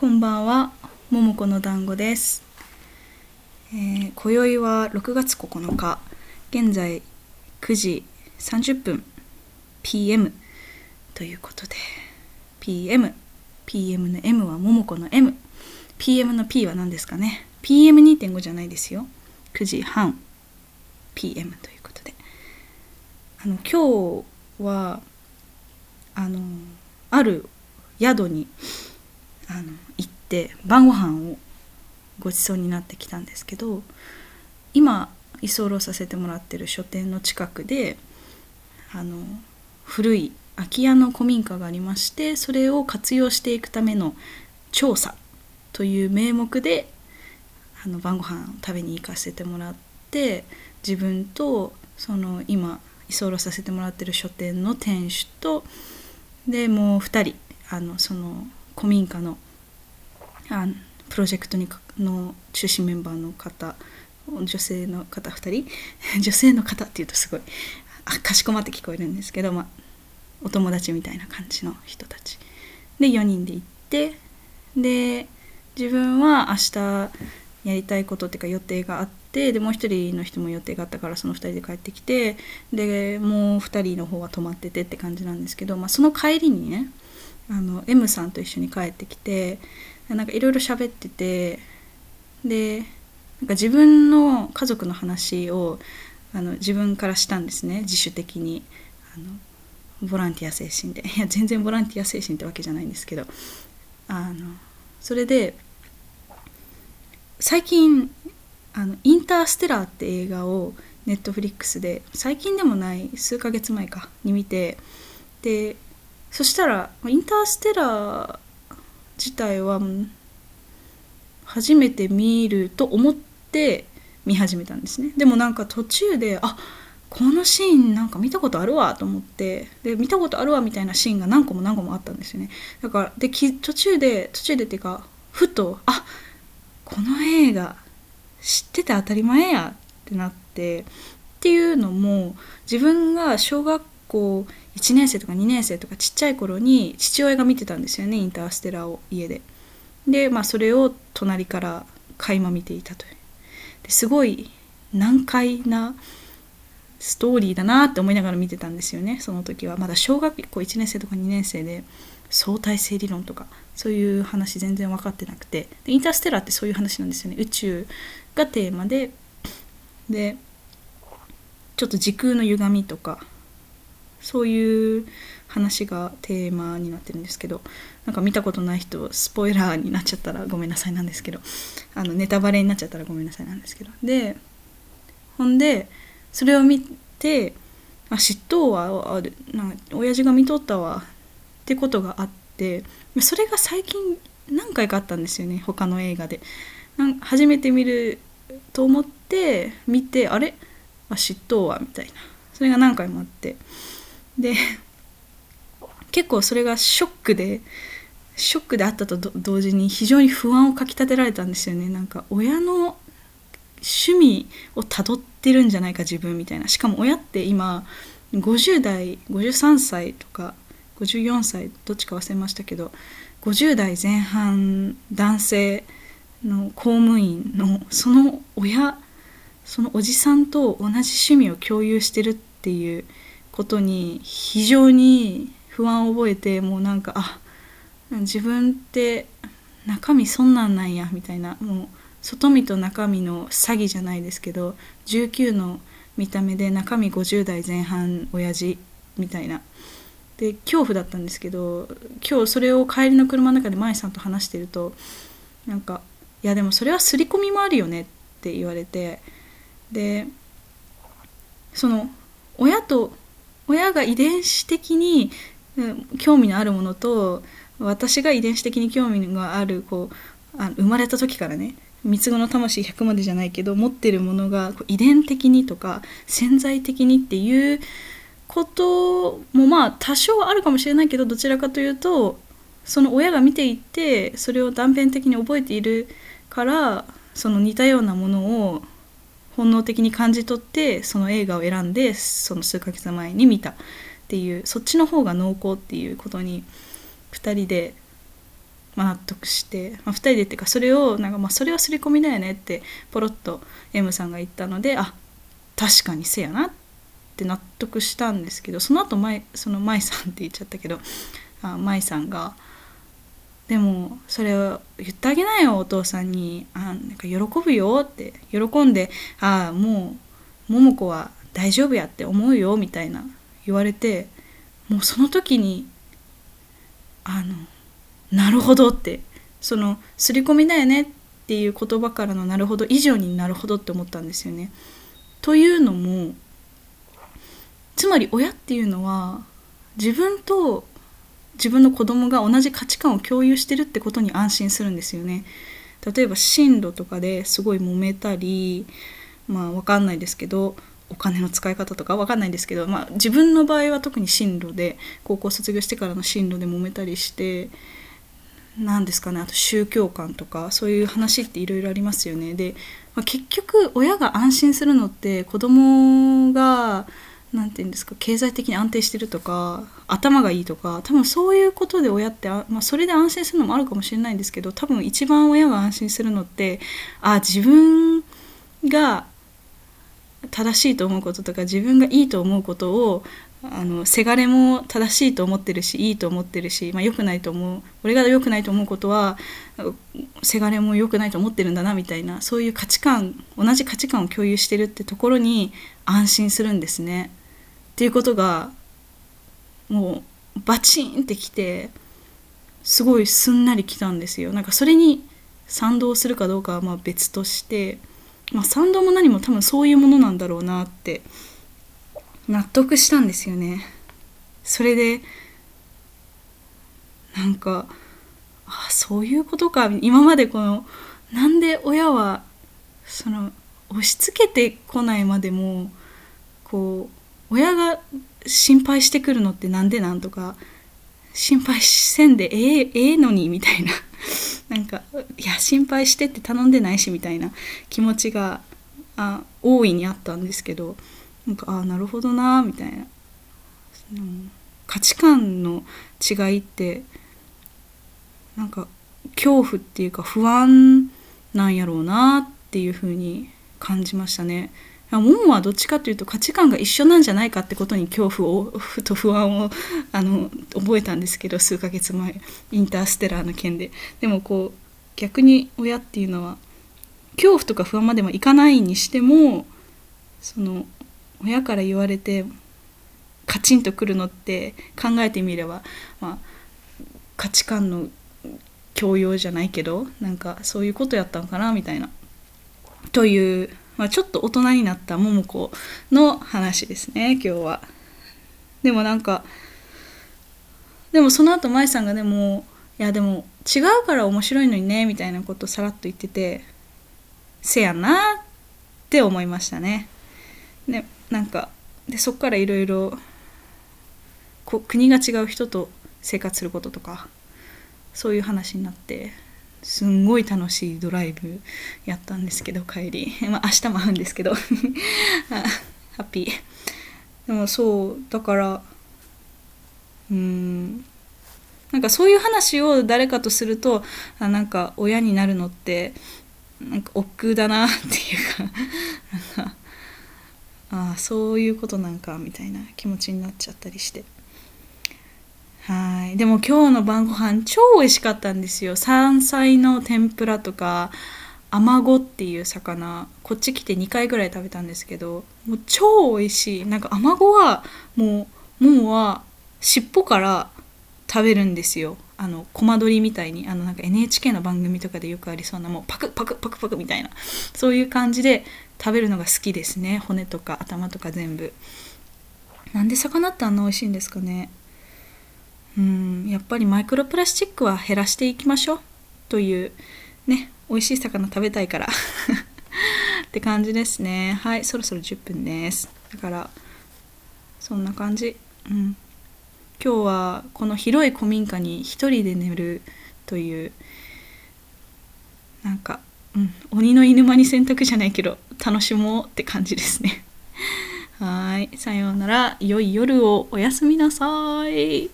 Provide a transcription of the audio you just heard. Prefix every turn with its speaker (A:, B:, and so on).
A: こんばんは、ももこの団子です。えー、今宵は6月9日、現在9時30分 PM ということで、PM、PM の M はももこの M、PM の P は何ですかね。PM2.5 じゃないですよ。9時半 PM ということで。あの今日はあのある宿にあの行って晩ご飯をごちそうになってきたんですけど今居候させてもらってる書店の近くであの古い空き家の古民家がありましてそれを活用していくための調査という名目であの晩ご飯を食べに行かせてもらって自分とその今居候させてもらってる書店の店主とでもう2人あのその古民家のあプロジェクトにの中心メンバーの方女性の方2人？女性の方っていうとすごいあかしこまって聞こえるんですけど、まあ、お友達みたいな感じの人たち。で4人で行ってで自分は明日やりたいことっていうか予定があってでもう一人の人も予定があったからその2人で帰ってきてでもう2人の方は泊まっててって感じなんですけど、まあ、その帰りにねあの M さんと一緒に帰ってきてなんかいろいろ喋っててでなんか自分の家族の話をあの自分からしたんですね自主的に。あのボランティア精神で。いや全然ボランティア精神ってわけじゃないんですけど。あのそれで最近あの「インターステラー」って映画をネットフリックスで最近でもない数ヶ月前かに見てでそしたらインターステラー自体は初めて見ると思って見始めたんですね。でもなんか途中であこのシーンなんか見たことあるわと思ってで見たことあるわみたいなシーンが何個も何個もあったんですよね。だからで途中で途中でっていうかふとあこの映画知ってて当たり前やってなってっていうのも自分が小学校1年生とか2年生とかちっちゃい頃に父親が見てたんですよねインターステラーを家で。でまあそれを隣から垣間見ていたという。ですごい難解なストーリーだなって思いながら見てたんですよねその時は。まだ小学校1年生とか2年生で相対性理論とかそういう話全然分かってなくて。でインターステラーってそういう話なんですよね。宇宙がテーマで。でちょっと時空の歪みとかそういう話がテーマになってるんですけどなんか見たことない人スポイラーになっちゃったらごめんなさいなんですけどあのネタバレになっちゃったらごめんなさいなんですけど。でほんでそれを見てあ嫉妬はある。なんか親父が見とったわってことがあってそれが最近何回かあったんですよね他の映画で。なん初めて見ると思って見てあれ？あ嫉妬はみたいな。それが何回もあって。で結構それがショックでショックであったと同時に非常に不安をかきたてられたんですよね。なんか親の趣味をたどってるんじゃないか自分みたいな。しかも親って今50代53歳とか54歳どっちか忘れましたけど50代前半男性の公務員のその親そのおじさんと同じ趣味を共有してるっていうことに非常に不安を覚えてもうなんかあ自分って中身そんなんなんやみたいな。もう外見と中身の詐欺じゃないですけど19の見た目で中身50代前半親父みたいな。で恐怖だったんですけど今日それを帰りの車の中で舞さんと話してるとなんかいやでもそれは刷り込みもあるよねって言われてでその親と親が遺伝子的に興味のあるものと私が遺伝子的に興味があるこうあ生まれた時からね三つ子の魂100までじゃないけど持ってるものが遺伝的にとか潜在的にっていうこともまあ多少あるかもしれないけどどちらかというとその親が見ていてそれを断片的に覚えているからその似たようなものを本能的に感じ取ってその映画を選んでその数ヶ月前に見たっていうそっちの方が濃厚っていうことに2人でまあ、納得して、まあ、2人でっていうかそれをなんかまあそれは刷り込みだよねってポロッと M さんが言ったのであ確かにせやなって納得したんですけどその後舞その舞さんって言っちゃったけどあ舞さんが「でもそれを言ってあげなよお父さんに。あなんか喜ぶよ」って。喜んで「ああもう桃子は大丈夫やって思うよ」みたいな。言われてもうその時にあのなるほどって。その刷り込みだよねっていう言葉からのなるほど以上になるほどって思ったんですよね。というのもつまり親っていうのは自分と自分の子供が同じ価値観を共有してるってことに安心するんですよね。例えば進路とかですごい揉めたりまあ分かんないですけどお金の使い方とか分かんないんですけど、まあ、自分の場合は特に進路で高校卒業してからの進路で揉めたりして何ですかねあと宗教観とかそういう話っていろいろありますよね。で、まあ、結局親が安心するのって子供が何て言うんですか経済的に安定してるとか頭がいいとか多分そういうことで親ってあまあ、それで安心するのもあるかもしれないんですけど多分一番親が安心するのってあ自分が正しいと思うこととか自分がいいと思うことをあのせがれも正しいと思ってるしいいと思ってるし、まあ、良くないと思う俺が良くないと思うことはせがれも良くないと思ってるんだなみたいなそういう価値観同じ価値観を共有してるってところに安心するんですね。っていうことがもうバチンってきてすごいすんなりきたんですよ。なんかそれに賛同するかどうかはまあ別としてまあ、賛同も何も多分そういうものなんだろうなって納得したんですよね。それでなんかあそういうことか今までこのなんで親はその押し付けてこないまでもこう親が心配してくるのってなんでなんとか心配せんでええええのにみたいな なんかいや心配してって頼んでないしみたいな気持ちがあ大いにあったんですけどなんかああなるほどなみたいな、価値観の違いってなんか恐怖っていうか不安なんやろうなっていうふうに感じましたね。モモはどっちかというと価値観が一緒なんじゃないかってことに恐怖をと不安をあの覚えたんですけど数ヶ月前インターステラーの件ででもこう逆に親っていうのは恐怖とか不安までもいかないにしてもその親から言われてカチンとくるのって考えてみれば、まあ、価値観の強要じゃないけどなんかそういうことやったのかなみたいな。というまあ、ちょっと大人になった桃子の話ですね今日は。でもなんかでもその後舞さんがでもいやでも違うから面白いのにねみたいなことさらっと言っててせやなって思いましたね。でなんかでそっからいろいろ国が違う人と生活することとかそういう話になってすんごい楽しいドライブやったんですけど帰り。まあ明日も会うんですけど。ハッピー。でもそうだからうん。なんかそういう話を誰かとするとあなんか親になるのってなんか億劫だなっていうか。なんかああそういうことなんかみたいな気持ちになっちゃったりして。はい。でも今日の晩ご飯超美味しかったんですよ。山菜の天ぷらとかアマゴっていう魚。こっち来て2回ぐらい食べたんですけどもう超美味しい。なんかアマゴはもうもうは尻尾から食べるんですよ。あのコマ撮りみたいに。あのなんか NHK の番組とかでよくありそうなもうパクパクパクパクみたいな。そういう感じで食べるのが好きですね。骨とか頭とか全部。なんで魚ってあんな美味しいんですかね。うんやっぱりマイクロプラスチックは減らしていきましょうというね美味しい魚食べたいから って感じですね。はいそろそろ10分です。だからそんな感じ。うん。今日はこの広い古民家に一人で寝るというなんか、うん、鬼の犬間に洗濯じゃないけど楽しもうって感じですね。はいさようなら。良い夜を。おやすみなさい。